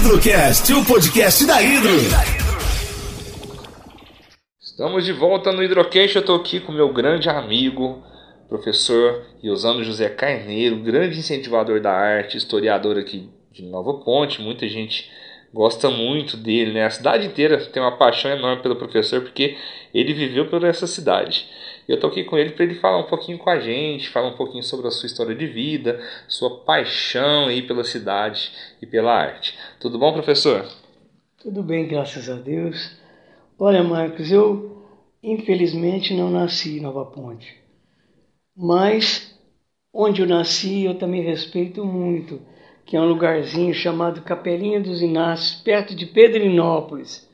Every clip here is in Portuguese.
Hidrocast, o podcast da Hidro. Estamos de volta no Hidrocast. Eu estou aqui com meu grande amigo, professor Iosano José Carneiro, grande incentivador da arte, historiador aqui de Nova Ponte. Muita gente gosta muito dele, né? A cidade inteira tem uma paixão enorme pelo professor porque ele viveu por essa cidade. Eu estou aqui com ele para ele falar um pouquinho com a gente, falar um pouquinho sobre a sua história de vida, sua paixão aí pela cidade e pela arte. Tudo bom, professor? Tudo bem, graças a Deus. Olha, Marcos, eu infelizmente não nasci em Nova Ponte, mas onde eu nasci eu também respeito muito que é um lugarzinho chamado Capelinha dos Inácios, perto de Pedrinópolis.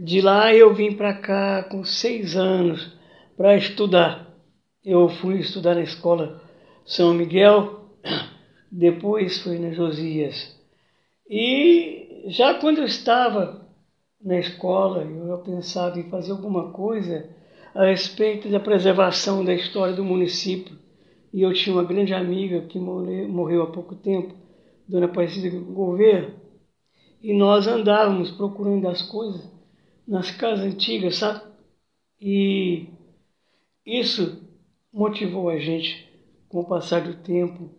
De lá eu vim para cá com seis anos para estudar. Eu fui estudar na escola São Miguel, depois fui na Josias. E já quando eu estava na escola, eu pensava em fazer alguma coisa a respeito da preservação da história do município. E eu tinha uma grande amiga que morreu há pouco tempo, Dona Aparecida Gouveia, e nós andávamos procurando as coisas nas casas antigas, sabe? E isso motivou a gente, com o passar do tempo,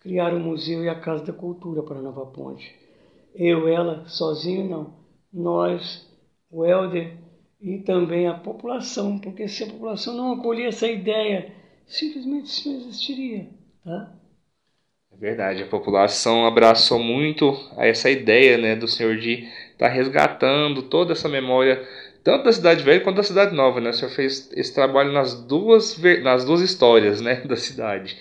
criar o museu e a Casa da Cultura para Nova Ponte. Eu, ela, sozinho não. Nós, o Helder e também a população, porque se a população não acolher essa ideia, simplesmente isso não existiria, tá? É verdade, a população abraçou muito essa ideia né, do senhor de estar tá resgatando toda essa memória, tanto da Cidade Velha quanto da Cidade Nova. Né? O senhor fez esse trabalho nas duas, nas duas histórias né, da cidade.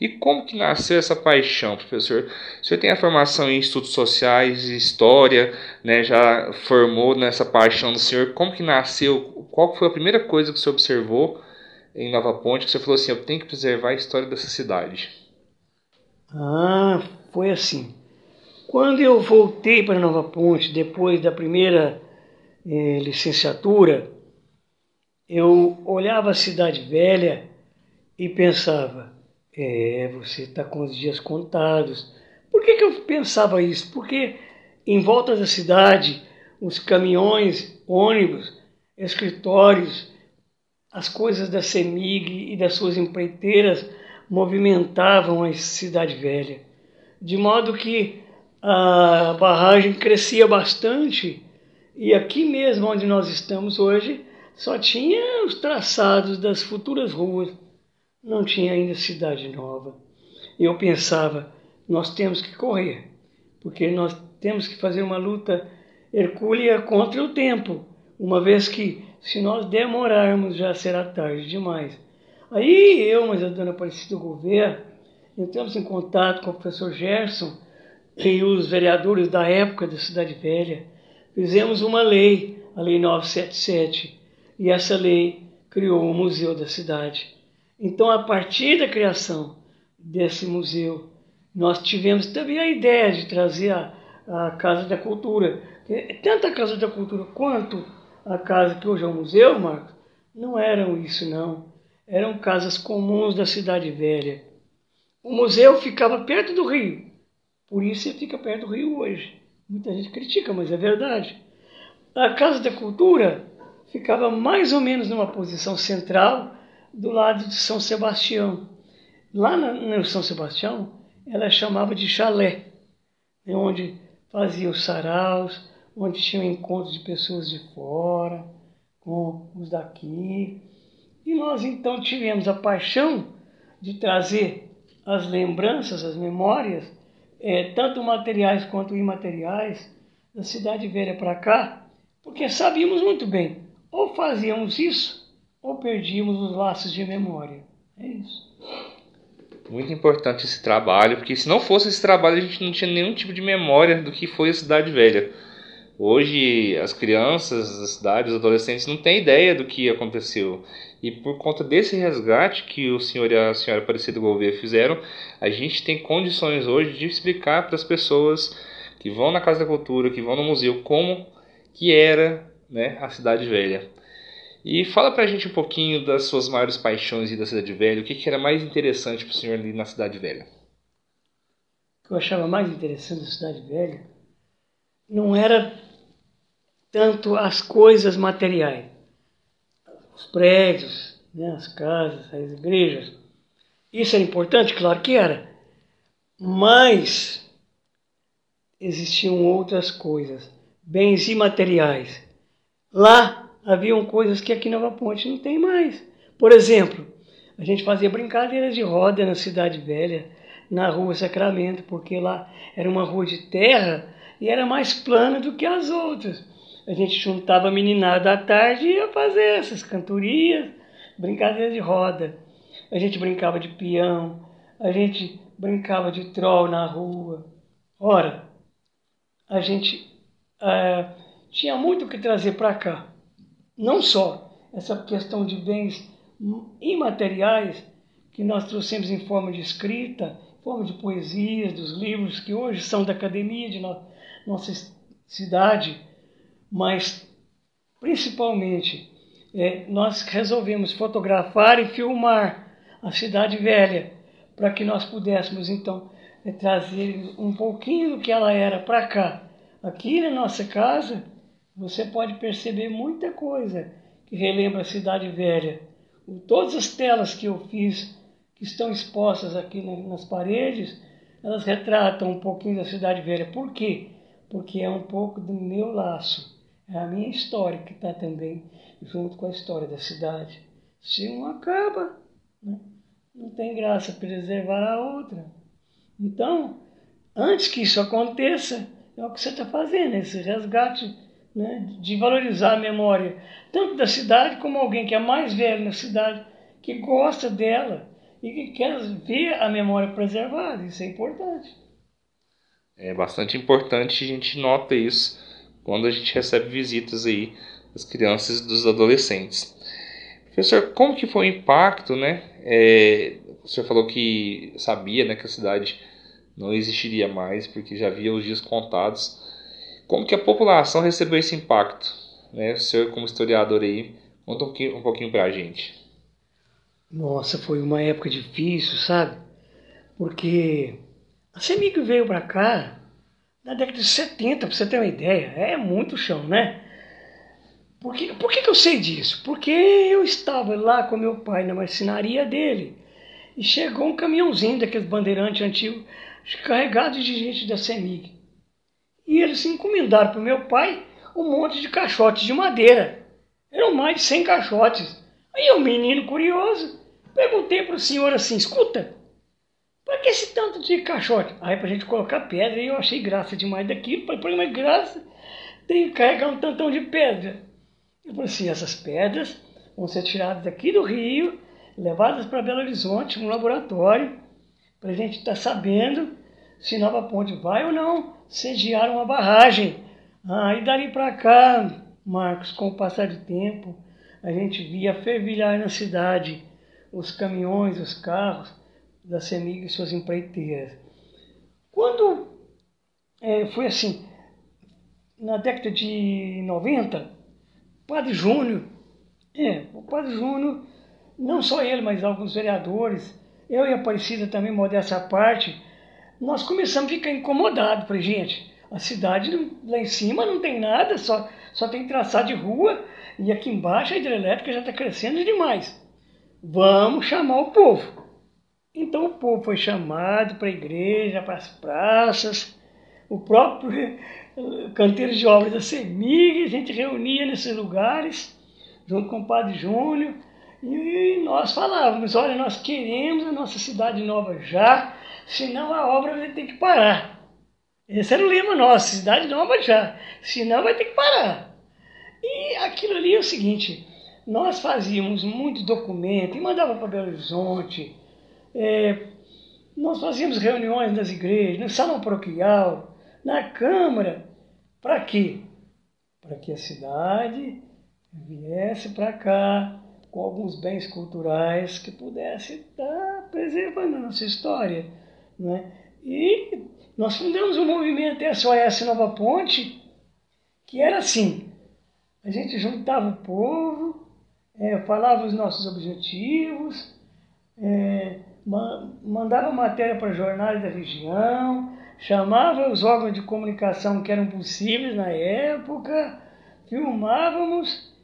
E como que nasceu essa paixão, professor? O senhor tem a formação em estudos sociais, história, né, já formou nessa paixão do senhor. Como que nasceu? Qual foi a primeira coisa que o senhor observou em Nova Ponte que você falou assim, eu tenho que preservar a história dessa cidade? Ah, foi assim. Quando eu voltei para Nova Ponte, depois da primeira eh, licenciatura, eu olhava a cidade velha e pensava: é, você está com os dias contados. Por que, que eu pensava isso? Porque em volta da cidade, os caminhões, ônibus, escritórios, as coisas da CEMIG e das suas empreiteiras movimentavam a cidade velha, de modo que a barragem crescia bastante e aqui mesmo onde nós estamos hoje só tinha os traçados das futuras ruas, não tinha ainda cidade nova. Eu pensava, nós temos que correr, porque nós temos que fazer uma luta hercúlea contra o tempo, uma vez que se nós demorarmos já será tarde demais. Aí eu, mas a dona Aparecida Gouveia, entramos em contato com o professor Gerson e os vereadores da época da Cidade Velha. Fizemos uma lei, a Lei 977, e essa lei criou o Museu da Cidade. Então, a partir da criação desse museu, nós tivemos também a ideia de trazer a, a Casa da Cultura. Tanto a Casa da Cultura quanto a casa que hoje é o museu, Marcos, não eram isso não eram casas comuns da cidade velha. O museu ficava perto do rio, por isso ele fica perto do rio hoje. Muita gente critica, mas é verdade. A Casa da Cultura ficava mais ou menos numa posição central do lado de São Sebastião. Lá no São Sebastião, ela chamava de chalé, né, onde faziam saraus, onde tinham encontros de pessoas de fora, com os daqui. E nós então tivemos a paixão de trazer as lembranças, as memórias, é, tanto materiais quanto imateriais, da Cidade Velha para cá, porque sabíamos muito bem, ou fazíamos isso, ou perdíamos os laços de memória. É isso. Muito importante esse trabalho, porque se não fosse esse trabalho, a gente não tinha nenhum tipo de memória do que foi a Cidade Velha. Hoje, as crianças das cidades, os adolescentes, não têm ideia do que aconteceu. E por conta desse resgate que o senhor e a senhora Aparecida Gouveia fizeram, a gente tem condições hoje de explicar para as pessoas que vão na Casa da Cultura, que vão no museu, como que era né, a Cidade Velha. E fala para a gente um pouquinho das suas maiores paixões e da Cidade Velha, o que, que era mais interessante para o senhor ali na Cidade Velha? O que eu achava mais interessante da Cidade Velha não era tanto as coisas materiais, os prédios, né, as casas, as igrejas. Isso era importante? Claro que era. Mas existiam outras coisas, bens imateriais. Lá haviam coisas que aqui em Nova Ponte não tem mais. Por exemplo, a gente fazia brincadeiras de roda na Cidade Velha, na Rua Sacramento, porque lá era uma rua de terra e era mais plana do que as outras. A gente juntava a meninada à tarde e ia fazer essas cantorias, brincadeiras de roda. A gente brincava de peão, a gente brincava de troll na rua. Ora, a gente é, tinha muito que trazer para cá. Não só essa questão de bens imateriais que nós trouxemos em forma de escrita, em forma de poesias, dos livros que hoje são da academia de no, nossa cidade, mas principalmente é, nós resolvemos fotografar e filmar a cidade velha para que nós pudéssemos então é, trazer um pouquinho do que ela era para cá. Aqui na nossa casa você pode perceber muita coisa que relembra a cidade velha todas as telas que eu fiz, que estão expostas aqui nas paredes, elas retratam um pouquinho da Cidade Velha. Por quê? Porque é um pouco do meu laço. É a minha história que está também junto com a história da cidade. Se um acaba, né? não tem graça preservar a outra. Então, antes que isso aconteça, é o que você está fazendo, esse resgate né, de valorizar a memória, tanto da cidade como alguém que é mais velho na cidade, que gosta dela e que quer ver a memória preservada. Isso é importante. É bastante importante, a gente nota isso quando a gente recebe visitas aí das crianças e dos adolescentes. Professor, como que foi o impacto, né? É, o senhor falou que sabia né, que a cidade não existiria mais, porque já havia os dias contados. Como que a população recebeu esse impacto? Né? O senhor, como historiador aí, conta um pouquinho, um pouquinho pra gente. Nossa, foi uma época difícil, sabe? Porque a CEMIG veio para cá na década de 70, para você ter uma ideia. É muito chão, né? Por, que, por que, que eu sei disso? Porque eu estava lá com meu pai na marcenaria dele e chegou um caminhãozinho daqueles bandeirantes antigos carregado de gente da CEMIG. E eles encomendaram para meu pai um monte de caixotes de madeira. Eram mais de 100 caixotes. Aí o um menino curioso, perguntei para o senhor assim, escuta, para que esse tanto de caixote? Aí para a gente colocar pedra, e eu achei graça demais daquilo, falei, mas graça, tem que carregar um tantão de pedra. Eu falei assim, essas pedras vão ser tiradas daqui do rio, levadas para Belo Horizonte, um laboratório, para a gente estar tá sabendo se Nova Ponte vai ou não sediar uma barragem. Ah, e dali para cá, Marcos, com o passar do tempo, a gente via fervilhar na cidade os caminhões, os carros da CEMIG e suas empreiteiras. Quando é, foi assim, na década de 90, o Padre Júnior, é, o Padre Júnior, não só ele, mas alguns vereadores, eu e a Aparecida também, modéstia à parte, nós começamos a ficar incomodados. Falei, gente, a cidade lá em cima não tem nada, só, só tem traçado de rua e aqui embaixo a hidrelétrica já está crescendo demais. Vamos chamar o povo. Então o povo foi chamado para a igreja, para as praças, o próprio canteiro de obras da CEMIG, a gente reunia nesses lugares, junto com o Padre Júnior, e nós falávamos, olha, nós queremos a nossa cidade nova já, senão a obra vai ter que parar. Esse era o lema nosso, cidade nova já, senão vai ter que parar. E aquilo ali é o seguinte, nós fazíamos muito documento e mandava para Belo Horizonte, é, nós fazíamos reuniões nas igrejas, no salão paroquial, na Câmara, para quê? Para que a cidade viesse para cá com alguns bens culturais que pudesse estar preservando a nossa história. Né? E nós fundamos um movimento SOS Nova Ponte, que era assim, a gente juntava o povo, é, falava os nossos objetivos, é, mandava matéria para jornais da região, chamava os órgãos de comunicação que eram possíveis na época, filmávamos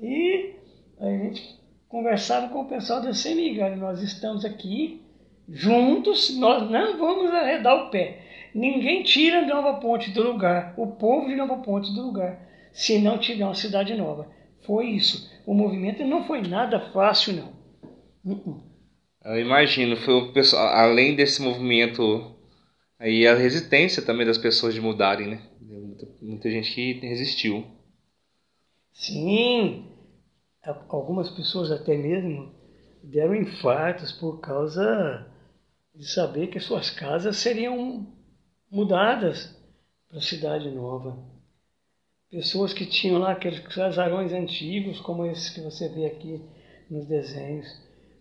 e a gente conversava com o pessoal da Semigalho. Nós estamos aqui juntos, nós não vamos arredar o pé. Ninguém tira Nova Ponte do lugar, o povo de Nova Ponte do lugar, se não tiver uma cidade nova. Foi isso. O movimento não foi nada fácil, não. Uh-uh. Eu imagino, foi o pessoal, além desse movimento aí a resistência também das pessoas de mudarem, né? Muita, muita gente que resistiu. Sim, algumas pessoas até mesmo deram infartos por causa de saber que suas casas seriam mudadas para a cidade nova. Pessoas que tinham lá aqueles casarões antigos, como esses que você vê aqui nos desenhos,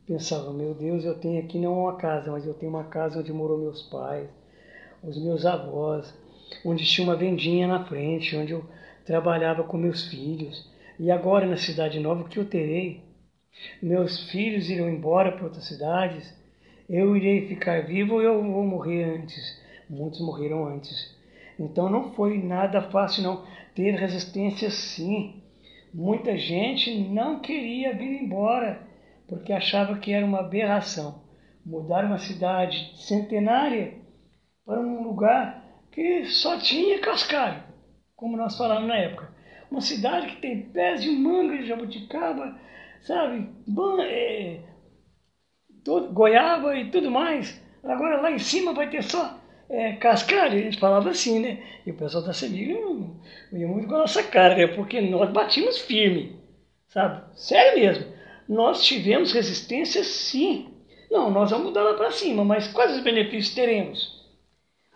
pensavam: meu Deus, eu tenho aqui não uma casa, mas eu tenho uma casa onde morou meus pais, os meus avós, onde tinha uma vendinha na frente, onde eu trabalhava com meus filhos. E agora na cidade nova, o que eu terei? Meus filhos irão embora para outras cidades, eu irei ficar vivo ou eu vou morrer antes? Muitos morreram antes. Então não foi nada fácil, não. Teve resistência sim. Muita gente não queria vir embora porque achava que era uma aberração. Mudar uma cidade centenária para um lugar que só tinha cascalho, como nós falamos na época. Uma cidade que tem pés de manga de jabuticaba, sabe? É, todo, goiaba e tudo mais. Agora lá em cima vai ter só é, cascalho. A gente falava assim, né? E o pessoal da não ia muito com a nossa cara, né? Porque nós batimos firme, sabe? Sério mesmo. Nós tivemos resistência sim. Não, nós vamos mudar lá para cima, mas quais os benefícios teremos?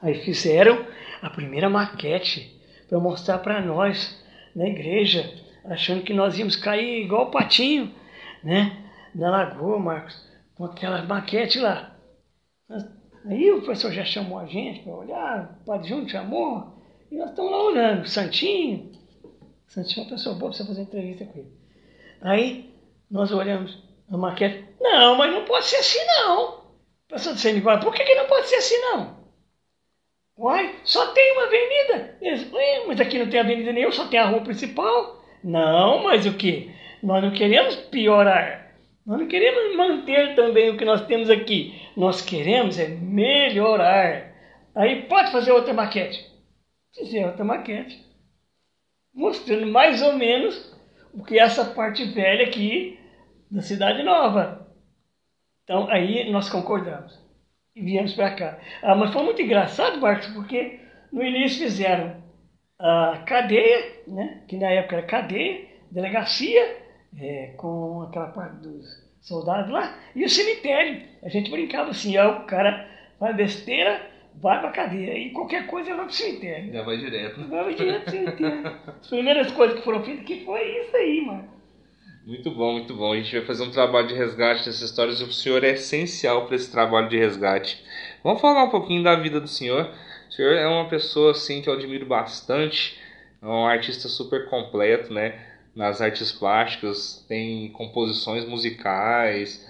Aí fizeram a primeira maquete para mostrar para nós na igreja, achando que nós íamos cair igual o patinho, né? Na lagoa, Marcos com aquela maquete lá. Aí o professor já chamou a gente para olhar, o Padre Júnior chamou, e nós estamos lá olhando, Santinho. Santinho é uma pessoa boa para fazer entrevista com ele. Aí nós olhamos a maquete, não, mas não pode ser assim não. O professor disse, igual, por que, que não pode ser assim não? Uai, só tem uma avenida. Mas aqui não tem avenida nenhuma, só tem a rua principal. Não, mas o que? Nós não queremos piorar. Nós não queremos manter também o que nós temos aqui. Nós queremos é melhorar. Aí pode fazer outra maquete. Fizer outra maquete. Mostrando mais ou menos o que essa parte velha aqui da Cidade Nova. Então aí nós concordamos. E viemos para cá. Ah, mas foi muito engraçado, Marcos, porque no início fizeram a cadeia, né, que na época era cadeia, delegacia, é, com aquela parte dos soldados lá, e o cemitério. A gente brincava assim, ó, o cara faz besteira, vai pra cadeia, e qualquer coisa vai pro cemitério. Já vai direto. Vai direto pro cemitério. As primeiras coisas que foram feitas que foi isso aí, mano. Muito bom, muito bom. A gente vai fazer um trabalho de resgate dessas histórias o senhor é essencial para esse trabalho de resgate. Vamos falar um pouquinho da vida do senhor. O senhor é uma pessoa assim que eu admiro bastante, é um artista super completo, né? nas artes plásticas, tem composições musicais.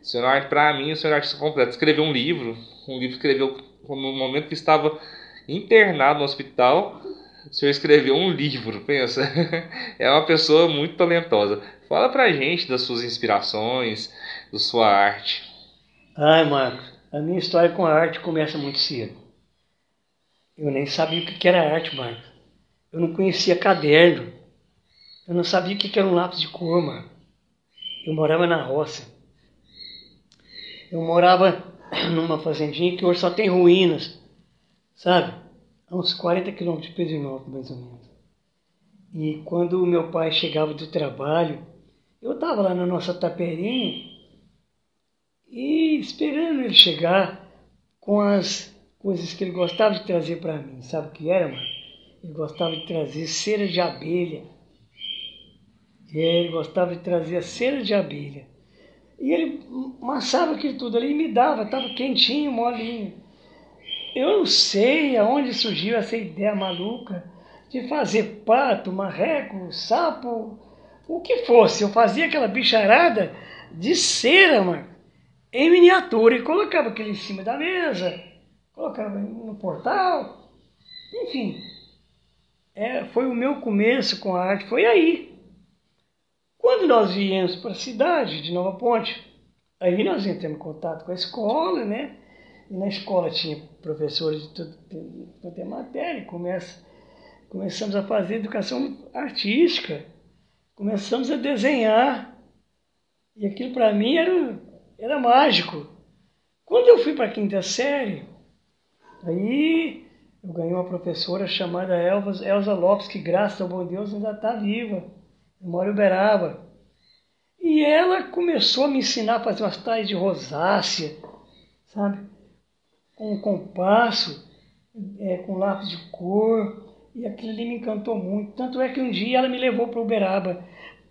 O senhor, para mim, o senhor é artista completo. Escreveu um livro, um livro que escreveu no momento que estava internado no hospital. Senhor escreveu um livro, pensa. É uma pessoa muito talentosa. Fala pra gente das suas inspirações, da sua arte. Ai, Marcos, a minha história com a arte começa muito cedo. Eu nem sabia o que era arte, Marcos. Eu não conhecia caderno. Eu não sabia o que era um lápis de cor, mano. Eu morava na roça. Eu morava numa fazendinha que hoje só tem ruínas, sabe? A uns 40 quilômetros de Pedrinópolis, mais ou menos. E quando o meu pai chegava do trabalho, eu estava lá na nossa taperinha e esperando ele chegar com as coisas que ele gostava de trazer para mim. Sabe o que era, mano? Ele gostava de trazer cera de abelha ele gostava de trazer a cera de abelha. E ele amassava aquilo tudo ali e me dava, estava quentinho, molinho. Eu não sei aonde surgiu essa ideia maluca de fazer pato, marreco, sapo, o que fosse. Eu fazia aquela bicharada de cera, mano, em miniatura e colocava aquilo em cima da mesa. colocava no portal, enfim. É, foi o meu começo com a arte, foi aí. Quando nós viemos para a cidade de Nova Ponte, aí nós entramos em contato com a escola, né? Na escola tinha professores de toda a matéria, começa, começamos a fazer educação artística, começamos a desenhar, e aquilo para mim era, era mágico. Quando eu fui para a quinta série, aí eu ganhei uma professora chamada Elza, Elza Lopes, que graças ao bom Deus ainda está viva, mora em Uberaba. E ela começou a me ensinar a fazer umas tais de rosácea, sabe? Com compasso, é, com lápis de cor, e aquilo ali me encantou muito. Tanto é que um dia ela me levou para Uberaba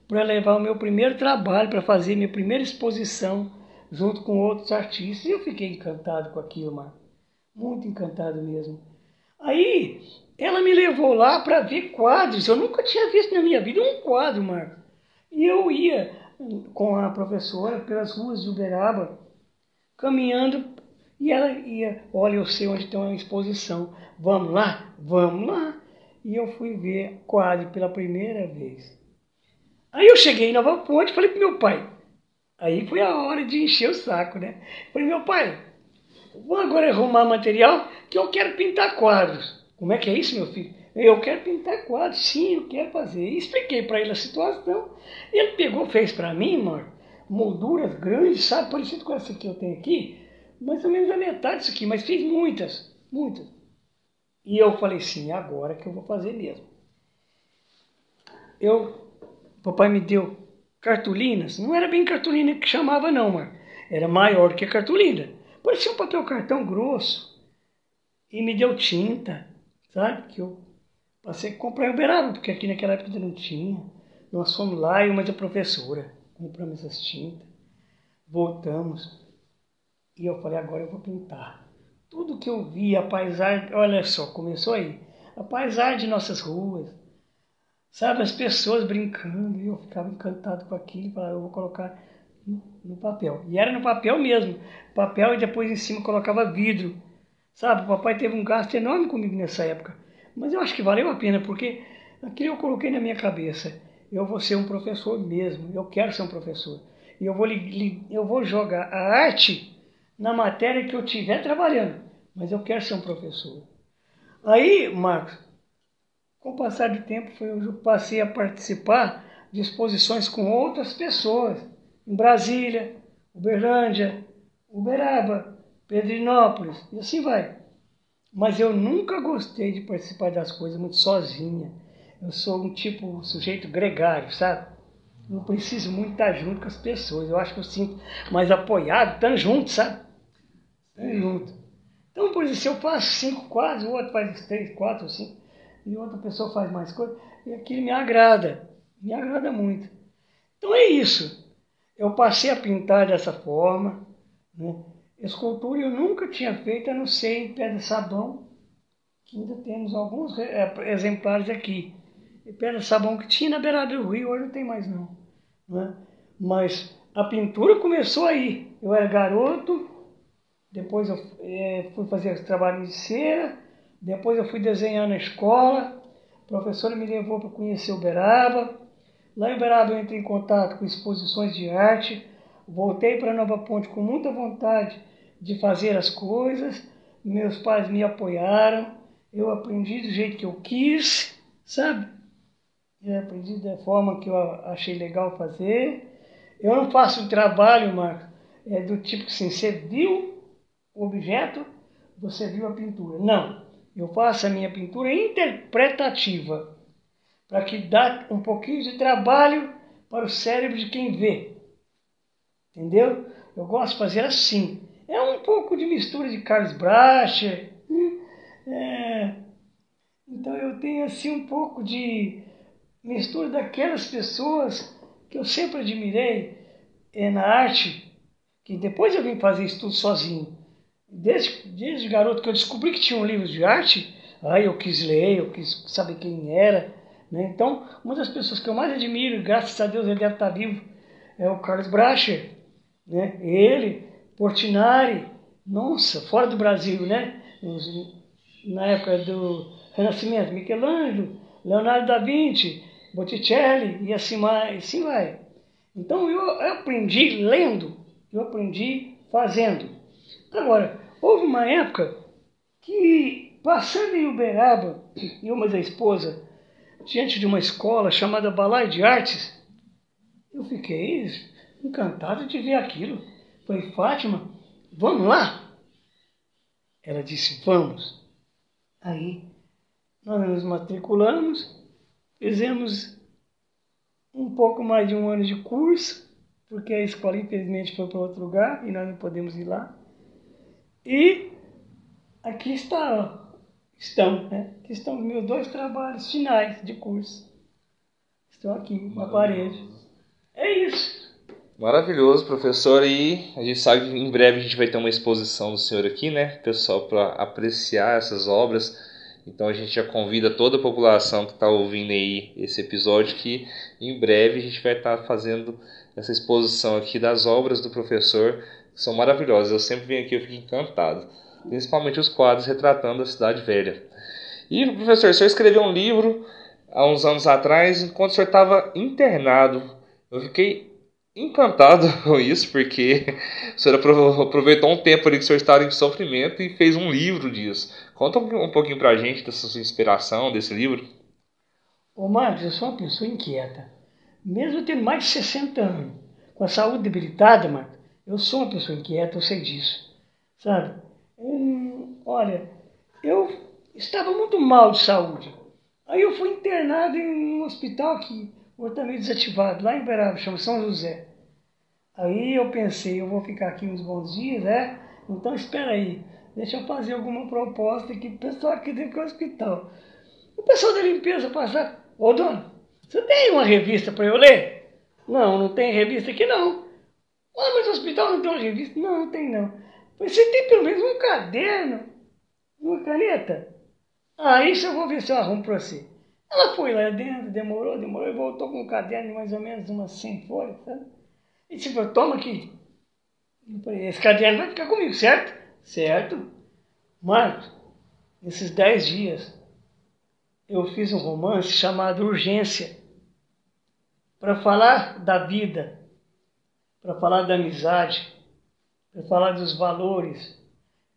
para levar o meu primeiro trabalho, para fazer minha primeira exposição junto com outros artistas. E eu fiquei encantado com aquilo, Marco. Muito encantado mesmo. Aí ela me levou lá para ver quadros. Eu nunca tinha visto na minha vida um quadro, Marco. E eu ia com a professora pelas ruas de Uberaba, caminhando, e ela ia, olha, eu sei onde tem uma exposição, vamos lá? Vamos lá. E eu fui ver quadro pela primeira vez. Aí eu cheguei em Nova Ponte e falei pro meu pai. Aí foi a hora de encher o saco, né? Falei, meu pai, vamos agora arrumar material que eu quero pintar quadros. Como é que é isso, meu filho? Eu quero pintar quadros, sim, eu quero fazer. E expliquei para ele a situação. Ele pegou, fez para mim, mano, molduras grandes, sabe? Parecido com essa que eu tenho aqui. Mais ou menos a metade disso aqui, mas fiz muitas, muitas. E eu falei, sim, agora que eu vou fazer mesmo. Eu, papai me deu cartolinas. Não era bem cartolina que chamava, não, mano. Era maior que a cartolina. Parecia um papel cartão grosso. E me deu tinta, sabe? Que eu Passei a comprar em Uberaba, porque aqui naquela época não tinha. Nós fomos lá, eu mais a professora. Compramos essas tintas. Voltamos. E eu falei, agora eu vou pintar. Tudo que eu vi, a paisagem, olha só, começou aí. A paisagem de nossas ruas. Sabe, as pessoas brincando. E eu ficava encantado com aquilo. Falava, eu vou colocar no, no papel. E era no papel mesmo. Papel e depois em cima colocava vidro. Sabe, o papai teve um gasto enorme comigo nessa época mas eu acho que valeu a pena, porque aquilo eu coloquei na minha cabeça. Eu vou ser um professor mesmo, eu quero ser um professor. E eu vou, eu vou jogar a arte na matéria que eu estiver trabalhando, mas eu quero ser um professor. Aí, Marcos, com o passar do tempo, eu passei a participar de exposições com outras pessoas, em Brasília, Uberlândia, Uberaba, Pedrinópolis, e assim vai. Mas eu nunca gostei de participar das coisas muito sozinha. Eu sou um tipo um sujeito gregário, sabe? Não preciso muito estar junto com as pessoas. Eu acho que eu sinto mais apoiado, estando junto, sabe? Junto. Então, por exemplo, se eu faço cinco quadros, o outro faz três, quatro, cinco, e outra pessoa faz mais coisas, e aquilo me agrada. Me agrada muito. Então é isso. Eu passei a pintar dessa forma, né? Escultura eu nunca tinha feito, a não ser em pedra sabão, que ainda temos alguns é, exemplares aqui. E pedra sabão que tinha na beirada do rio, hoje não tem mais não. Né? Mas a pintura começou aí. Eu era garoto, depois eu é, fui fazer trabalho de cera, depois eu fui desenhar na escola, a professora me levou para conhecer Uberaba. Lá em Uberaba eu entrei em contato com exposições de arte, voltei para Nova Ponte com muita vontade de fazer as coisas, meus pais me apoiaram, eu aprendi do jeito que eu quis, sabe? Eu aprendi da forma que eu achei legal fazer. Eu não faço trabalho, Marcos, é do tipo assim, você viu o objeto, você viu a pintura. Não, eu faço a minha pintura interpretativa, para que dá um pouquinho de trabalho para o cérebro de quem vê. Entendeu? Eu gosto de fazer assim. É um pouco de mistura de Carlos Bracher. Né? É, então eu tenho assim um pouco de mistura daquelas pessoas que eu sempre admirei é, na arte, que depois eu vim fazer estudo sozinho. Desde, desde garoto que eu descobri que tinha um livro de arte, aí eu quis ler, eu quis saber quem era. Né? Então, uma das pessoas que eu mais admiro, graças a Deus ele deve estar vivo, é o Carlos Bracher. Né? Ele Portinari, nossa, fora do Brasil, né? Na época do Renascimento, Michelangelo, Leonardo da Vinci, Botticelli e assim, vai, assim vai. Então eu, eu aprendi lendo, eu aprendi fazendo. Agora, houve uma época que, passando em Uberaba, eu mais a esposa, diante de uma escola chamada Balai de Artes, eu fiquei encantado de ver aquilo. Falei, Fátima, vamos lá? Ela disse, vamos. Aí nós nos matriculamos, fizemos um pouco mais de um ano de curso, porque a escola infelizmente foi para outro lugar e nós não podemos ir lá. E aqui está, estão, né? Aqui estão meus dois trabalhos finais de curso. Estão aqui na parede. É isso. Maravilhoso, professor. E a gente sabe que em breve a gente vai ter uma exposição do senhor aqui, né, pessoal, para apreciar essas obras. Então a gente já convida toda a população que está ouvindo aí esse episódio que em breve a gente vai estar tá fazendo essa exposição aqui das obras do professor, são maravilhosas. Eu sempre venho aqui e fico encantado, principalmente os quadros retratando a cidade velha. E professor, o senhor escreveu um livro há uns anos atrás, enquanto o senhor estava internado. Eu fiquei encantado com isso, porque o senhor aproveitou um tempo ali que o senhor estava em sofrimento e fez um livro disso. Conta um pouquinho pra gente dessa sua inspiração, desse livro. Ô Marcos, eu sou uma pessoa inquieta. Mesmo tendo mais de 60 anos, com a saúde debilitada, Marcos, eu sou uma pessoa inquieta, eu sei disso. Sabe? Hum, olha, eu estava muito mal de saúde. Aí eu fui internado em um hospital aqui também desativado, lá em Beraba, chama São José. Aí eu pensei, eu vou ficar aqui uns bons dias, né? Então espera aí, deixa eu fazer alguma proposta aqui pro pessoal aqui dentro do hospital. O pessoal da limpeza passar, ô dono, você tem uma revista para eu ler? Não, não tem revista aqui não. Ah, mas o hospital não tem uma revista? Não, não tem não. Você tem pelo menos um caderno, uma caneta? Ah, isso eu vou ver se eu arrumo para você. Ela foi lá dentro, demorou, demorou e voltou com um caderno de mais ou menos umas 100 folhas, sabe? E tipo, toma aqui. Esse caderno vai ficar comigo, certo? Certo. Marcos, nesses 10 dias, eu fiz um romance chamado Urgência para falar da vida, para falar da amizade, para falar dos valores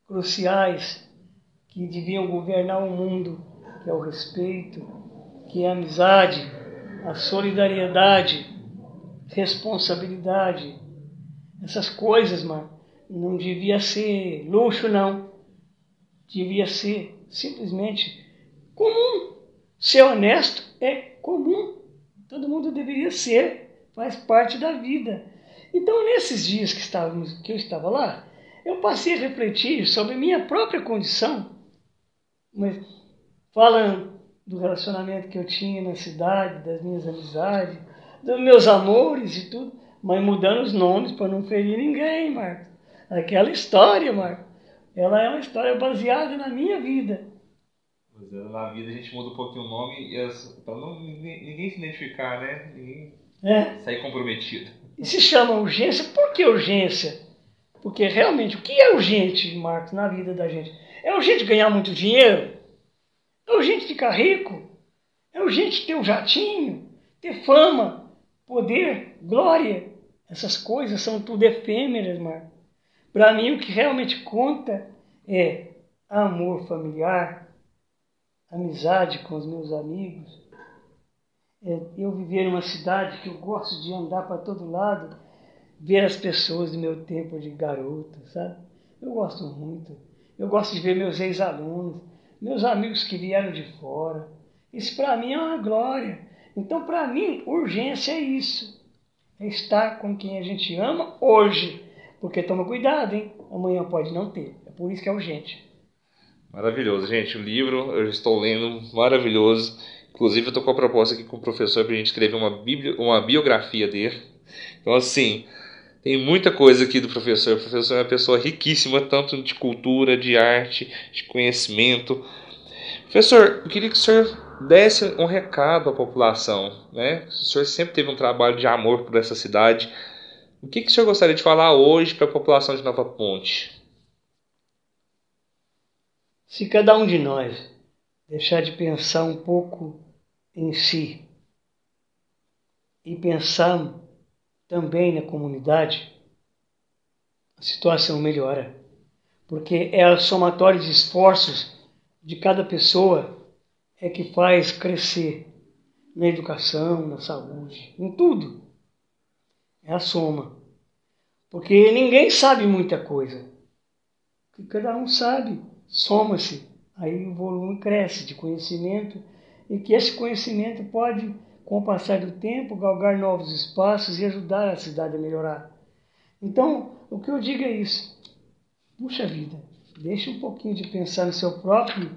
cruciais que deviam governar o mundo, que é o respeito, que é a amizade, a solidariedade, responsabilidade. Essas coisas, mano, não devia ser luxo, não. Devia ser simplesmente comum. Ser honesto é comum. Todo mundo deveria ser, faz parte da vida. Então, nesses dias que, estávamos, que eu estava lá, eu passei a refletir sobre minha própria condição, mas falando do relacionamento que eu tinha na cidade, das minhas amizades, dos meus amores e tudo, mas mudando os nomes para não ferir ninguém, Marcos. Aquela história, Marcos, ela é uma história baseada na minha vida. É, na vida a gente muda um pouquinho o nome para não ninguém se identificar, né? Ninguém é. sair comprometido. E se chama urgência, por que urgência? Porque realmente, o que é urgente, Marcos, na vida da gente? É urgente ganhar muito dinheiro? É urgente ficar rico. É urgente ter um jatinho, ter fama, poder, glória. Essas coisas são tudo efêmeras, Marco. Para mim, o que realmente conta é amor familiar, amizade com os meus amigos. É eu viver numa cidade que eu gosto de andar para todo lado, ver as pessoas do meu tempo de garoto, sabe? Eu gosto muito. Eu gosto de ver meus ex-alunos meus amigos que vieram de fora. Isso para mim é uma glória. Então, para mim, urgência é isso. É estar com quem a gente ama hoje. Porque toma cuidado, hein? Amanhã pode não ter. É por isso que é urgente. Maravilhoso, gente. O livro eu estou lendo, maravilhoso. Inclusive, eu estou com a proposta aqui com o professor para a gente escrever uma, uma biografia dele. Então, assim, tem muita coisa aqui do professor. O professor é uma pessoa riquíssima, tanto de cultura, de arte, de conhecimento. Professor, eu queria que o senhor desse um recado à população. Né? O senhor sempre teve um trabalho de amor por essa cidade. O que, que o senhor gostaria de falar hoje para a população de Nova Ponte? Se cada um de nós deixar de pensar um pouco em si e pensar também na comunidade, a situação melhora. Porque é a somatória de esforços de cada pessoa é que faz crescer na educação, na saúde, em tudo. É a soma. Porque ninguém sabe muita coisa. O que cada um sabe, soma-se. Aí o volume cresce de conhecimento e que esse conhecimento pode, com o passar do tempo, galgar novos espaços e ajudar a cidade a melhorar. Então, o que eu digo é isso. Puxa vida, deixe um pouquinho de pensar no seu próprio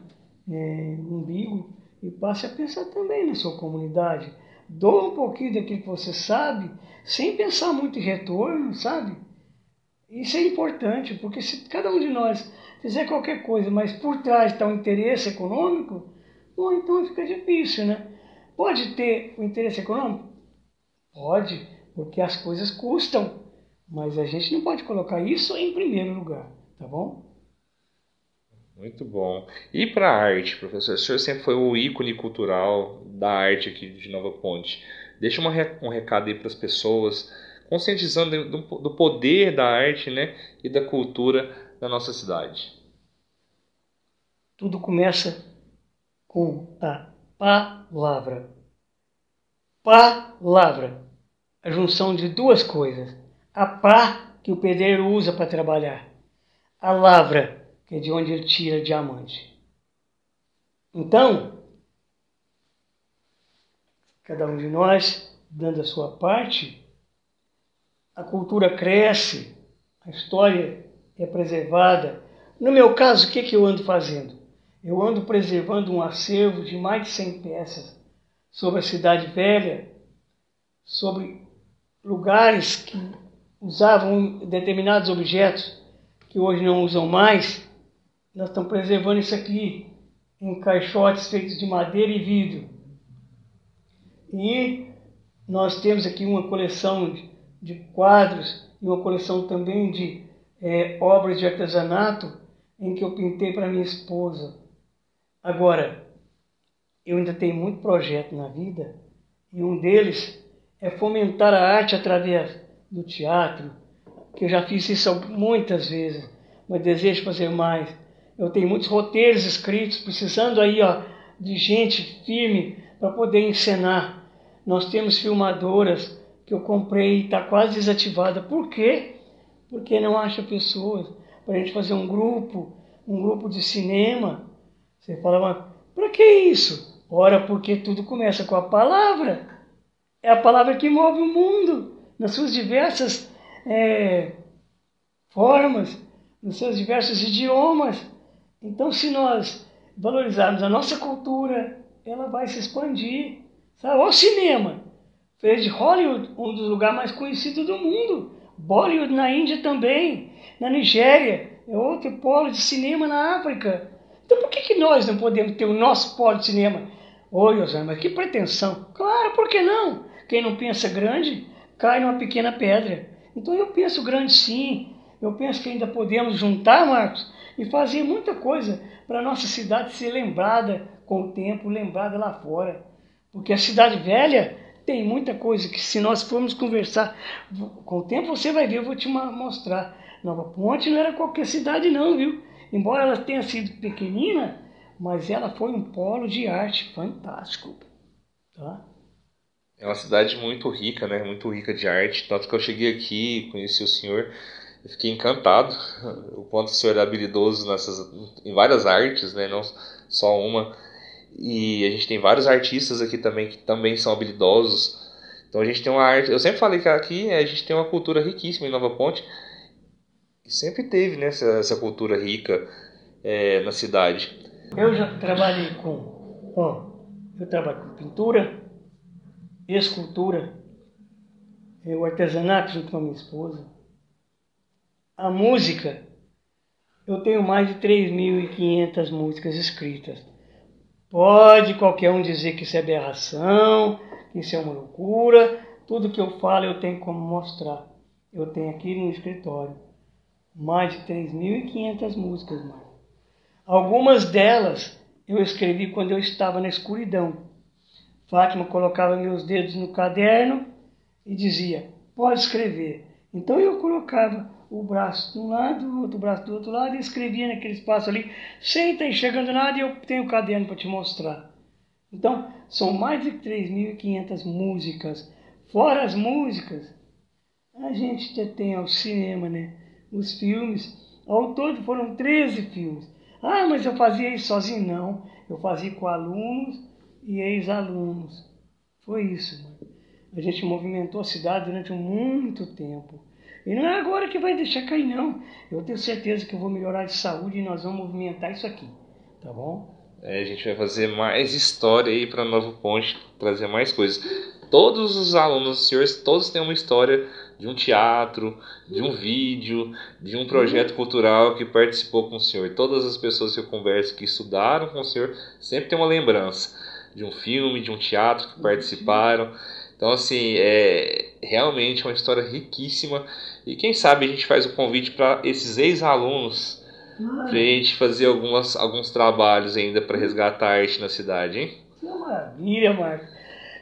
é, umbigo e passe a pensar também na sua comunidade. Doa um pouquinho daquilo que você sabe, sem pensar muito em retorno, sabe? Isso é importante, porque se cada um de nós fizer qualquer coisa, mas por trás está um interesse econômico, bom, então fica difícil, né? Pode ter o interesse econômico? Pode, porque as coisas custam, mas a gente não pode colocar isso em primeiro lugar, tá bom? Muito bom. E para a arte, professor? O senhor sempre foi o ícone cultural da arte aqui de Nova Ponte. Deixa uma, um recado aí para as pessoas, conscientizando do, do, poder da arte né, e da cultura na nossa cidade. Tudo começa com a palavra. Palavra. A junção de duas coisas. A pá, que o pedreiro usa para trabalhar. A lavra, que é de onde ele tira diamante. Então, cada um de nós, dando a sua parte, a cultura cresce, a história é preservada. No meu caso, o que, que eu ando fazendo? Eu ando preservando um acervo de mais de 100 peças sobre a Cidade Velha, sobre lugares que usavam determinados objetos que hoje não usam mais, nós estamos preservando isso aqui em caixotes feitos de madeira e vidro. E nós temos aqui uma coleção de quadros e uma coleção também de é, obras de artesanato em que eu pintei para minha esposa. Agora, eu ainda tenho muito projeto na vida e um deles é fomentar a arte através do teatro, que eu já fiz isso muitas vezes, mas desejo fazer mais eu tenho muitos roteiros escritos, precisando aí ó, de gente firme para poder encenar. Nós temos filmadoras que eu comprei e está quase desativada. Por quê? Porque não acha pessoas para a gente fazer um grupo, um grupo de cinema. Você fala, para que isso? Ora, porque tudo começa com a palavra. É a palavra que move o mundo nas suas diversas é, formas, nos seus diversos idiomas. Então, se nós valorizarmos a nossa cultura, ela vai se expandir. Sabe? Olha o cinema. Fez de Hollywood um dos lugares mais conhecidos do mundo. Bollywood na Índia também. Na Nigéria é outro polo de cinema na África. Então por que, que nós não podemos ter o nosso polo de cinema? Oi, Osama, mas que pretensão. Claro, por que não? Quem não pensa grande, cai numa pequena pedra. Então eu penso grande sim. Eu penso que ainda podemos juntar, Marcos, e fazer muita coisa para a nossa cidade ser lembrada com o tempo, lembrada lá fora. Porque a cidade velha tem muita coisa que se nós formos conversar, com o tempo você vai ver, eu vou te mostrar. Nova Ponte não era qualquer cidade não, viu? Embora ela tenha sido pequenina, mas ela foi um polo de arte fantástico. Tá? É uma cidade muito rica, né? Muito rica de arte. Tanto que eu cheguei aqui, conheci o senhor, eu fiquei encantado. O quanto o senhor é habilidoso nessas, em várias artes, né? não só uma. E a gente tem vários artistas aqui também que também são habilidosos. Então a gente tem uma arte. Eu sempre falei que aqui a gente tem uma cultura riquíssima em Nova Ponte. Sempre teve né, essa, essa cultura rica é, na cidade. Eu já trabalhei com. Eu trabalho com pintura, escultura, o artesanato junto com a minha esposa a música, eu tenho mais de 3.500 músicas escritas. Pode qualquer um dizer que isso é aberração, que isso é uma loucura. Tudo que eu falo eu tenho como mostrar. Eu tenho aqui no escritório mais de 3.500 músicas, mano. Algumas delas eu escrevi quando eu estava na escuridão. Fátima colocava meus dedos no caderno e dizia: Pode escrever. Então eu colocava o braço de um lado, o outro braço do outro lado e escrevia naquele espaço ali, sem estar enxergando nada, e eu tenho o caderno para te mostrar. Então, são mais de 3.500 músicas. Fora as músicas, a gente tem o cinema, né? Os filmes. Ao todo foram 13 filmes. Ah, mas eu fazia isso sozinho? Não. Eu fazia com alunos e ex-alunos. Foi isso, mano. A gente movimentou a cidade durante muito tempo. E não é agora que vai deixar cair, não. Eu tenho certeza que eu vou melhorar de saúde e nós vamos movimentar isso aqui. Tá bom? É, a gente vai fazer mais história aí para Novo Ponte, trazer mais coisas. Todos os alunos, os senhores, todos têm uma história de um teatro, de um vídeo, de um projeto cultural que participou com o senhor. Todas as pessoas que eu converso que estudaram com o senhor sempre tem uma lembrança de um filme, de um teatro que participaram. Então, assim, é realmente uma história riquíssima. E quem sabe a gente faz o convite para esses ex-alunos para a gente fazer algumas, alguns trabalhos ainda para resgatar a arte na cidade, hein? Que maravilha, Marcos.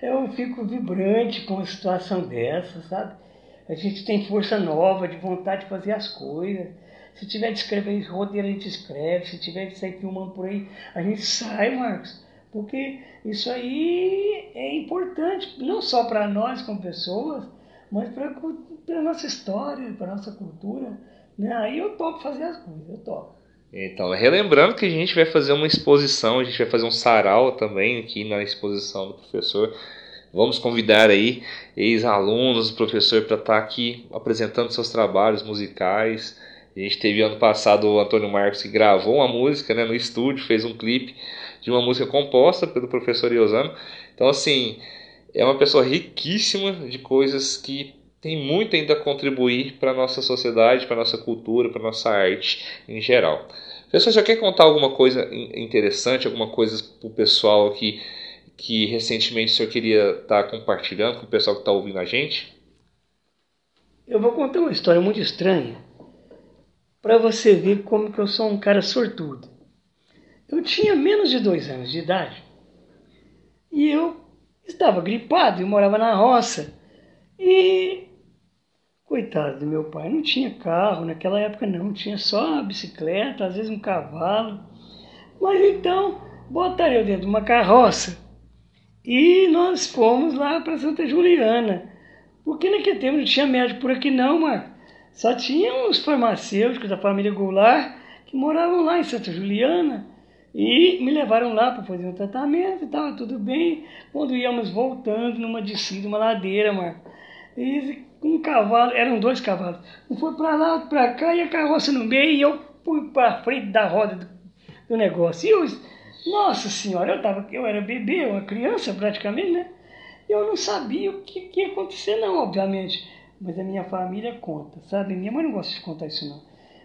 Eu fico vibrante com uma situação dessa, sabe? A gente tem força nova, de vontade de fazer as coisas. Se tiver de escrever roteiro, a gente escreve. Se tiver de sair filmando por aí, a gente sai, Marcos. Porque isso aí é importante, não só para nós como pessoas, mas para a nossa história, para a nossa cultura. Né? Aí eu topo fazer as coisas, eu topo. Então, relembrando que a gente vai fazer uma exposição, a gente vai fazer um sarau também aqui na exposição do professor. Vamos convidar aí ex-alunos do professor para estar tá aqui apresentando seus trabalhos musicais. A gente teve ano passado o Antônio Marcos que gravou uma música né, no estúdio, fez um clipe de uma música composta pelo professor Iosano. Então, assim, é uma pessoa riquíssima de coisas que tem muito ainda a contribuir para a nossa sociedade, para a nossa cultura, para a nossa arte em geral. Professor, já quer contar alguma coisa interessante, alguma coisa para o pessoal aqui que recentemente o senhor queria estar tá compartilhando com o pessoal que está ouvindo a gente? Eu vou contar uma história muito estranha para você ver como que eu sou um cara sortudo. Eu tinha menos de dois anos de idade e eu estava gripado e morava na roça. E coitado do meu pai, não tinha carro naquela época não, tinha só bicicleta, às vezes um cavalo. Mas então botaram eu dentro de uma carroça e nós fomos lá para Santa Juliana. Porque naquele tempo não tinha médico por aqui não, mas só tinha os farmacêuticos da família Goulart que moravam lá em Santa Juliana. E me levaram lá para fazer um tratamento, estava tudo bem. Quando íamos voltando numa descida, uma ladeira, mano. E um cavalo, eram dois cavalos. Um foi para lá, outro para cá, e a carroça no meio, e eu fui para frente da roda do, do negócio. E eu, nossa senhora, eu, tava, eu era bebê, uma criança praticamente, né? Eu não sabia o que, que ia acontecer, não, obviamente. Mas a minha família conta, sabe? Minha mãe não gosta de contar isso, não.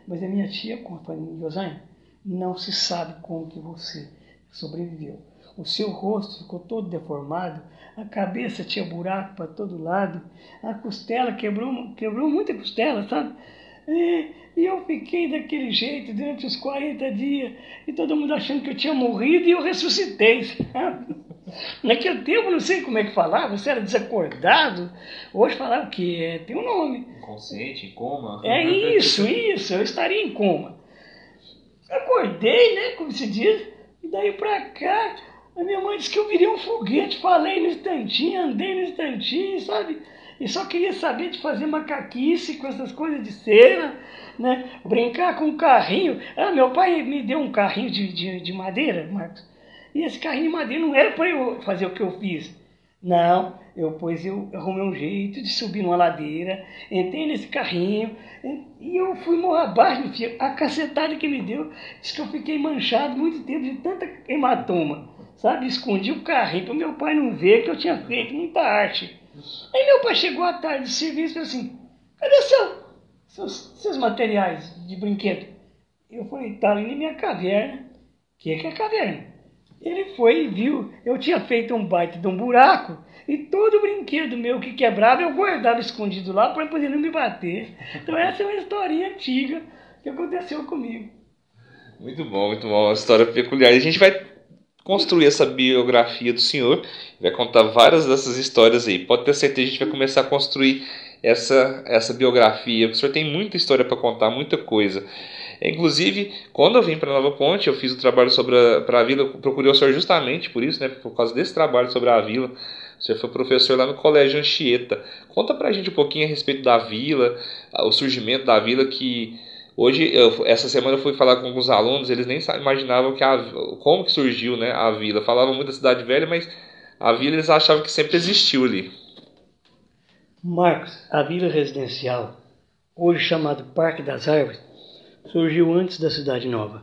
Mas a minha tia conta, José não se sabe como que você sobreviveu. O seu rosto ficou todo deformado, a cabeça tinha buraco para todo lado, a costela quebrou, quebrou muita costela, sabe? E, e, eu fiquei daquele jeito durante os 40 dias, e todo mundo achando que eu tinha morrido e eu ressuscitei, sabe? Naquele tempo, não sei como é que falava, você era desacordado. Hoje falava que é, tem um nome. Inconsciente, coma. É isso, isso, eu estaria em coma. Acordei, né, como se diz, e daí pra cá, a minha mãe disse que eu virei um foguete, falei no instantinho, andei no instantinho, sabe? E só queria saber de fazer macaquice com essas coisas de cera, né? Brincar com um carrinho. Ah, meu pai me deu um carrinho de, de, de madeira, Marcos. E esse carrinho de madeira não era para eu fazer o que eu fiz. Não, eu pois eu arrumei um jeito de subir numa ladeira, entrei nesse carrinho e eu fui morrer abaixo, filho. A cacetada que me deu, disse que eu fiquei manchado muito tempo de tanta hematoma, sabe? Escondi o carrinho para meu pai não ver que eu tinha feito muita arte. Aí meu pai chegou à tarde de serviço e falou assim: cadê seu, seus, seus materiais de brinquedo? Eu falei: tá ali na minha caverna. O que, que é caverna? Ele foi e viu. Eu tinha feito um baita de um buraco e todo brinquedo meu que quebrava eu guardava escondido lá para poder não me bater. Então essa é uma historinha antiga que aconteceu comigo. Muito bom, muito bom. Uma história peculiar. A gente vai construir essa biografia do senhor, vai contar várias dessas histórias aí. Pode ter certeza que a gente vai começar a construir essa, essa biografia. O senhor tem muita história para contar, muita coisa. Inclusive, quando eu vim para Nova Ponte, eu fiz o trabalho sobre a, a vila, procurei o senhor justamente por isso, né, por causa desse trabalho sobre a vila. O senhor foi professor lá no Colégio Anchieta. Conta para a gente um pouquinho a respeito da vila, o surgimento da vila que Hoje, eu, essa semana eu fui falar com alguns alunos, eles nem imaginavam que a, como que surgiu né, a vila. Falavam muito da cidade velha, mas a vila eles achavam que sempre existiu ali. Marcos, a vila residencial, hoje chamado Parque das Árvores, surgiu antes da Cidade Nova.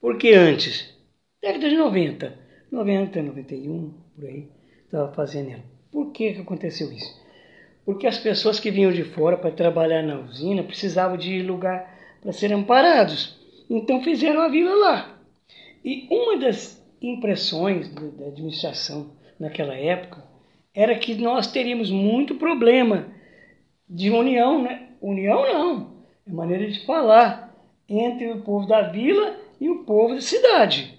Por que antes? Década de 90, 90, 91, por aí, estava fazendo ela. Por que, que aconteceu isso? Porque as pessoas que vinham de fora para trabalhar na usina precisavam de lugar para serem amparados. Então fizeram a vila lá. E uma das impressões da administração naquela época era que nós teríamos muito problema de união, né? União não, é maneira de falar entre o povo da vila e o povo da cidade.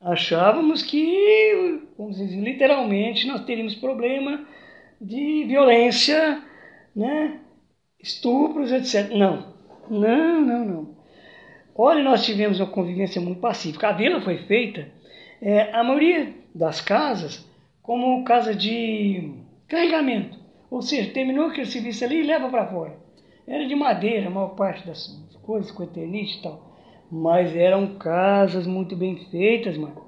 Achávamos que, vamos dizer, literalmente, nós teríamos problema de violência, né? estupros, etc. Não, não, não, não. Olha, nós tivemos uma convivência muito pacífica. A vila foi feita, é, a maioria das casas, como casa de carregamento. Ou seja, terminou aquele serviço ali e leva para fora. Era de madeira, a maior parte das coisas, com eternite e tal. Mas eram casas muito bem feitas, mano.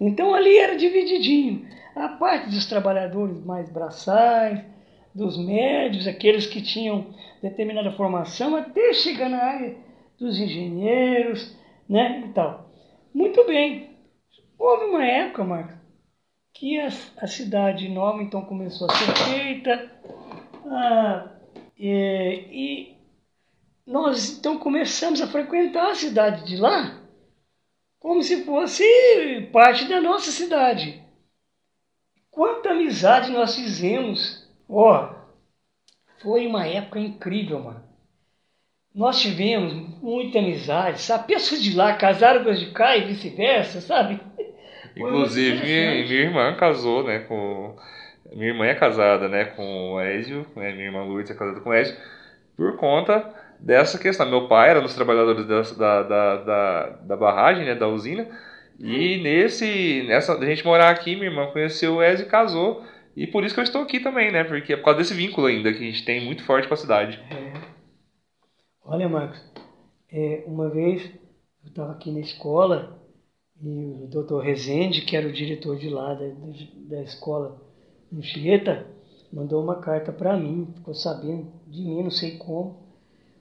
Então ali era divididinho. A parte dos trabalhadores mais braçais, dos médios, aqueles que tinham determinada formação, até chegar na área dos engenheiros, né, e tal. Muito bem. Houve uma época, Marcos, que a, a cidade nova então começou a ser feita, ah, e, e nós então começamos a frequentar a cidade de lá como se fosse parte da nossa cidade. Quanta amizade nós fizemos Ó, oh, foi uma época incrível, mano. Nós tivemos muita amizade, sabe? Pessoas de lá casaram com as de cá e vice-versa, sabe? Inclusive, minha, minha irmã casou, né, com... Minha irmã é casada, né, com o Ézio, né, minha irmã Lourdes é casada com o Ézio, por conta dessa questão. Meu pai era um dos trabalhadores da, da, da, da barragem, né, da usina, e nesse, nessa, a gente morar aqui, minha irmã conheceu o Ézio e casou, e por isso que eu estou aqui também, né? Porque é por causa desse vínculo ainda que a gente tem muito forte com a cidade. É. Olha, Marcos, é, uma vez eu estava aqui na escola e o doutor Rezende, que era o diretor de lá da, da escola Anchieta, mandou uma carta para mim, ficou sabendo de mim, não sei como.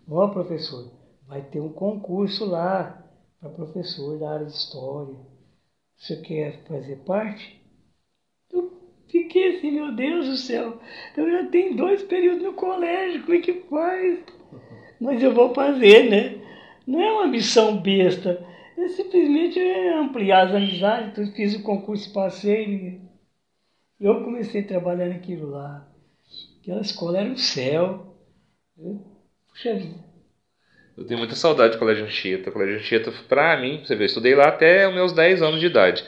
Ó, oh, professor, vai ter um concurso lá para professor da área de história. Você quer fazer parte? Fiquei assim, meu Deus do céu, eu já tenho dois períodos no colégio, como é que faz? Mas eu vou fazer, né? Não é uma missão besta, é simplesmente ampliar as amizades. Então, eu fiz o concurso e passei. E eu comecei a trabalhar naquilo lá. Aquela escola era um céu. Puxa vida. Eu tenho muita saudade do Colégio Anchieta. O Colégio Anchieta, pra mim, você vê, eu estudei lá até os meus 10 anos de idade.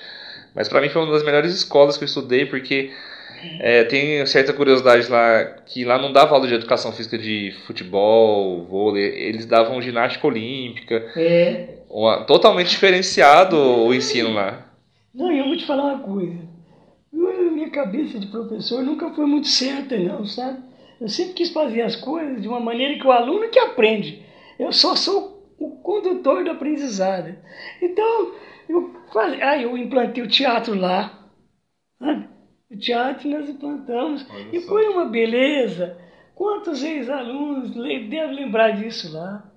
Mas para mim foi uma das melhores escolas que eu estudei, porque é, tem certa curiosidade lá, que lá não dava aula de educação física de futebol, vôlei, eles davam ginástica olímpica. É. Uma, totalmente diferenciado o ensino lá. Não, eu vou te falar uma coisa. Minha cabeça de professor nunca foi muito certa, não, sabe? Eu sempre quis fazer as coisas de uma maneira que o aluno que aprende. Eu só sou o condutor do aprendizado. Então, eu, faz... ah, eu implantei o teatro lá. O teatro nós implantamos. Olha e só. foi uma beleza. Quantos ex-alunos devem lembrar disso lá?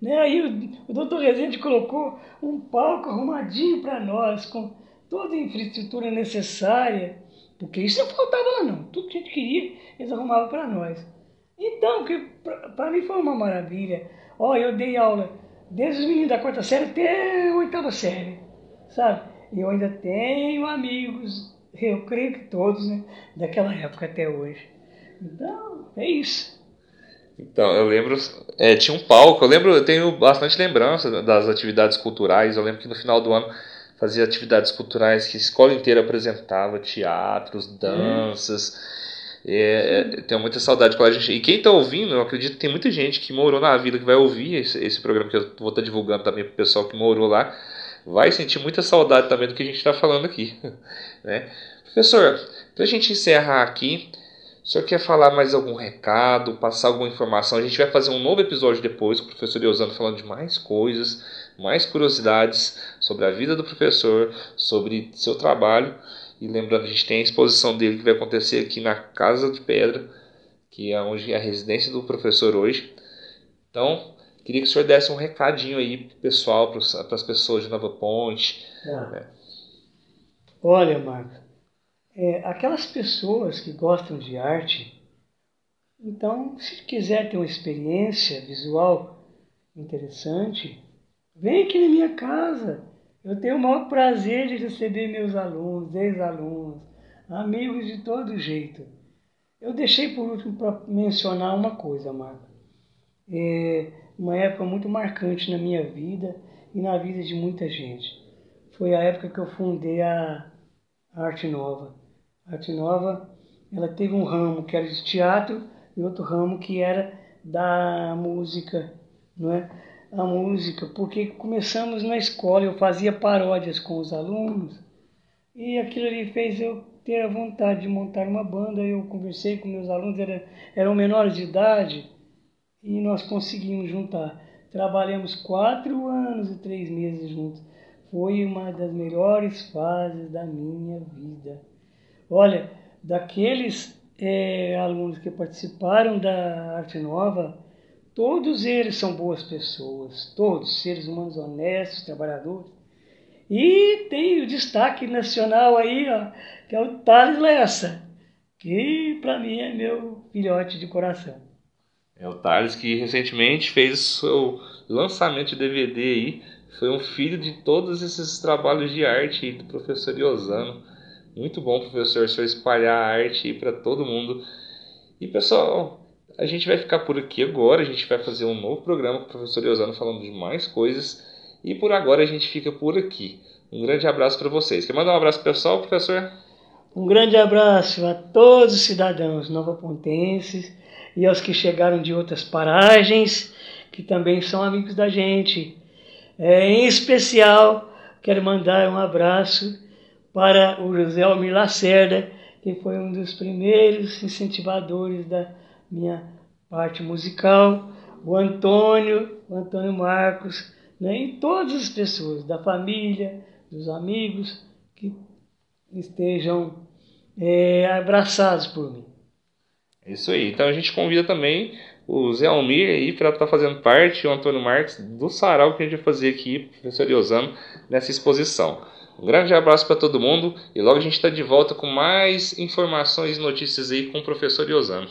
Né? Aí o, o doutor Rezende colocou um palco arrumadinho para nós, com toda a infraestrutura necessária, porque isso não faltava lá não. Tudo que a gente queria, eles arrumavam para nós. Então, para mim foi uma maravilha. Ó, eu dei aula desde os meninos da quarta série até a oitava série sabe? E eu ainda tenho amigos, eu creio que todos, né? Daquela época até hoje. Então, é isso. Então, eu lembro, é, tinha um palco, eu lembro, eu tenho bastante lembrança das atividades culturais, eu lembro que no final do ano fazia atividades culturais que a escola inteira apresentava, teatros, danças, é, é, tenho muita saudade com a gente. E quem está ouvindo, eu acredito que tem muita gente que morou na vila que vai ouvir esse, esse programa que eu vou estar tá divulgando também para o pessoal que morou lá. Vai sentir muita saudade também do que a gente está falando aqui. Né? Professor, para a gente encerrar aqui, o senhor quer falar mais algum recado, passar alguma informação? A gente vai fazer um novo episódio depois com o professor Eusano falando de mais coisas, mais curiosidades sobre a vida do professor, sobre seu trabalho. E lembrando, a gente tem a exposição dele que vai acontecer aqui na Casa de Pedra, que é onde é a residência do professor hoje. Então, queria que o senhor desse um recadinho aí pro pessoal, para as pessoas de Nova Ponte. Ah. Né? Olha, Marco, é, aquelas pessoas que gostam de arte, então, se quiser ter uma experiência visual interessante, vem aqui na minha casa. Eu tenho o maior prazer de receber meus alunos, ex-alunos, amigos de todo jeito. Eu deixei por último para mencionar uma coisa, Marco. É uma época muito marcante na minha vida e na vida de muita gente. Foi a época que eu fundei a Arte Nova. A Arte Nova, ela teve um ramo que era de teatro e outro ramo que era da música, não é? a música, porque começamos na escola, eu fazia paródias com os alunos e aquilo ali fez eu ter a vontade de montar uma banda. Eu conversei com meus alunos, era, eram menores de idade e nós conseguimos juntar. Trabalhamos quatro anos e três meses juntos. Foi uma das melhores fases da minha vida. Olha, daqueles é, alunos que participaram da Arte Nova, Todos eles são boas pessoas, todos seres humanos honestos, trabalhadores. E tem o destaque nacional aí, ó, que é o Thales Lessa, que para mim é meu filhote de coração. É o Thales que recentemente fez o seu lançamento de DVD aí. Foi um filho de todos esses trabalhos de arte do professor Iosano. Muito bom, professor, senhor espalhar a arte para todo mundo. E pessoal, a gente vai ficar por aqui agora, a gente vai fazer um novo programa com o professor Eusano falando de mais coisas. E por agora a gente fica por aqui. Um grande abraço para vocês. Quer mandar um abraço pessoal, professor? Um grande abraço a todos os cidadãos novapontenses e aos que chegaram de outras paragens, que também são amigos da gente. É, em especial, quero mandar um abraço para o José Almir Lacerda, que foi um dos primeiros incentivadores da minha parte musical, o Antônio, o Antônio Marcos, né, e todas as pessoas da família, dos amigos que estejam é, abraçados por mim. Isso aí. Então a gente convida também o Zé Almir aí para estar tá fazendo parte, o Antônio Marques, do sarau que a gente vai fazer aqui, professor Iosano, nessa exposição. Um grande abraço para todo mundo e logo a gente está de volta com mais informações e notícias aí com o professor Iosano.